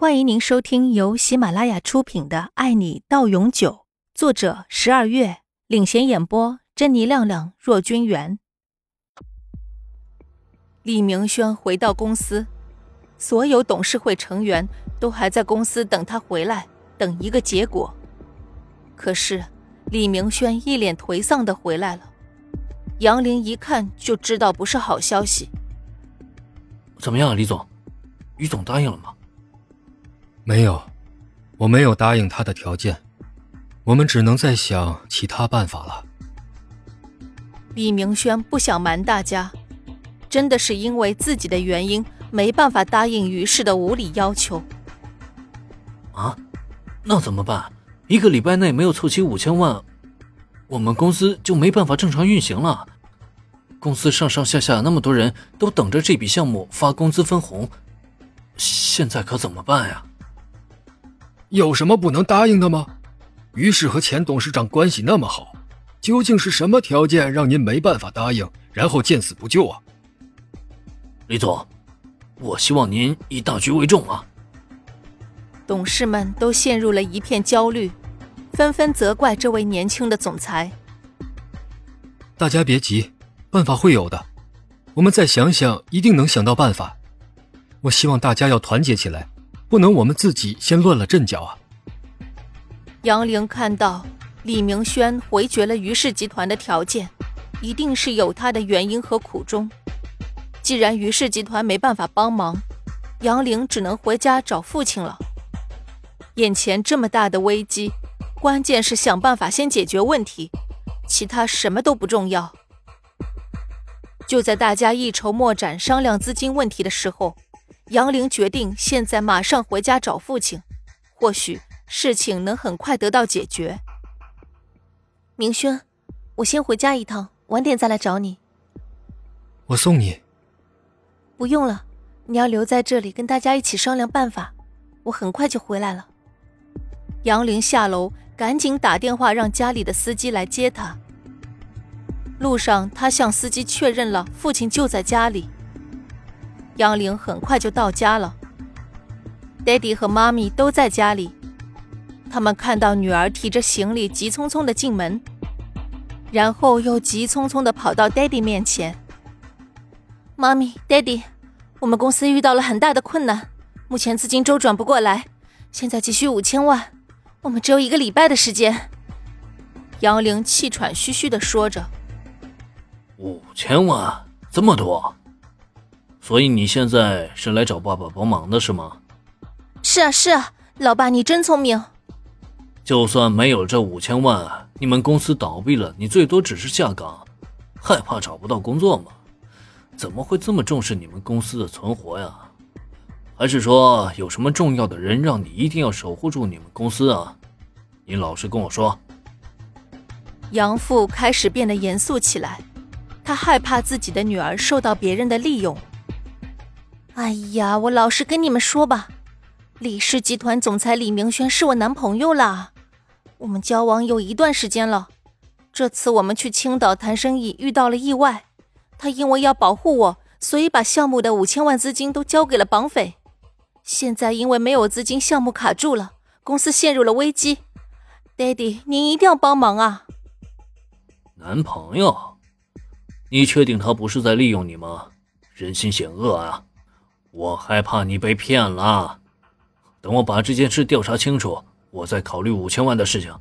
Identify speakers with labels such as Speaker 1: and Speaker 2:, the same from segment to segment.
Speaker 1: 欢迎您收听由喜马拉雅出品的《爱你到永久》，作者十二月领衔演播，珍妮、亮亮、若君元。李明轩回到公司，所有董事会成员都还在公司等他回来，等一个结果。可是李明轩一脸颓丧的回来了，杨林一看就知道不是好消息。
Speaker 2: 怎么样，李总？于总答应了吗？
Speaker 3: 没有，我没有答应他的条件，我们只能再想其他办法了。
Speaker 1: 李明轩不想瞒大家，真的是因为自己的原因没办法答应于氏的无理要求。
Speaker 2: 啊，那怎么办？一个礼拜内没有凑齐五千万，我们公司就没办法正常运行了。公司上上下下那么多人都等着这笔项目发工资分红，现在可怎么办呀？
Speaker 3: 有什么不能答应的吗？于是和前董事长关系那么好，究竟是什么条件让您没办法答应，然后见死不救啊？
Speaker 2: 李总，我希望您以大局为重啊！
Speaker 1: 董事们都陷入了一片焦虑，纷纷责怪这位年轻的总裁。
Speaker 3: 大家别急，办法会有的，我们再想想，一定能想到办法。我希望大家要团结起来。不能我们自己先乱了阵脚啊！
Speaker 1: 杨玲看到李明轩回绝了于氏集团的条件，一定是有他的原因和苦衷。既然于氏集团没办法帮忙，杨玲只能回家找父亲了。眼前这么大的危机，关键是想办法先解决问题，其他什么都不重要。就在大家一筹莫展商量资金问题的时候。杨玲决定现在马上回家找父亲，或许事情能很快得到解决。
Speaker 4: 明轩，我先回家一趟，晚点再来找你。
Speaker 3: 我送你。
Speaker 4: 不用了，你要留在这里跟大家一起商量办法。我很快就回来了。
Speaker 1: 杨玲下楼，赶紧打电话让家里的司机来接她。路上，她向司机确认了父亲就在家里。杨玲很快就到家了，爹地和妈咪都在家里。他们看到女儿提着行李急匆匆的进门，然后又急匆匆的跑到爹地面前。
Speaker 4: 妈咪，爹地，我们公司遇到了很大的困难，目前资金周转不过来，现在急需五千万，我们只有一个礼拜的时间。
Speaker 1: 杨玲气喘吁吁的说着：“
Speaker 2: 五千万，这么多。”所以你现在是来找爸爸帮忙的是吗？
Speaker 4: 是啊是啊，老爸你真聪明。
Speaker 2: 就算没有这五千万，你们公司倒闭了，你最多只是下岗，害怕找不到工作吗？怎么会这么重视你们公司的存活呀？还是说有什么重要的人让你一定要守护住你们公司啊？你老实跟我说。
Speaker 1: 杨父开始变得严肃起来，他害怕自己的女儿受到别人的利用。
Speaker 4: 哎呀，我老实跟你们说吧，李氏集团总裁李明轩是我男朋友啦，我们交往有一段时间了。这次我们去青岛谈生意遇到了意外，他因为要保护我，所以把项目的五千万资金都交给了绑匪。现在因为没有资金，项目卡住了，公司陷入了危机。Daddy，您一定要帮忙啊！
Speaker 2: 男朋友？你确定他不是在利用你吗？人心险恶啊！我害怕你被骗了，等我把这件事调查清楚，我再考虑五千万的事情。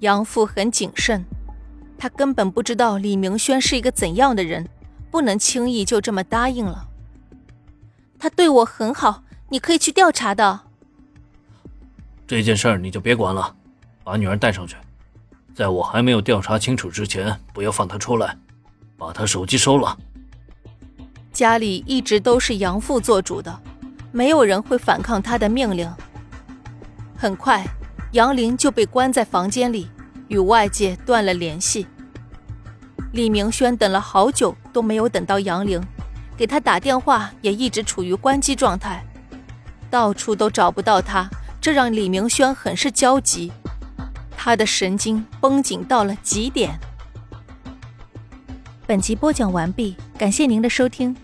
Speaker 1: 杨父很谨慎，他根本不知道李明轩是一个怎样的人，不能轻易就这么答应了。
Speaker 4: 他对我很好，你可以去调查的。
Speaker 2: 这件事儿你就别管了，把女儿带上去，在我还没有调查清楚之前，不要放她出来，把她手机收了。
Speaker 1: 家里一直都是杨父做主的，没有人会反抗他的命令。很快，杨林就被关在房间里，与外界断了联系。李明轩等了好久都没有等到杨玲，给他打电话也一直处于关机状态，到处都找不到他，这让李明轩很是焦急，他的神经绷紧到了极点。
Speaker 4: 本集播讲完毕，感谢您的收听。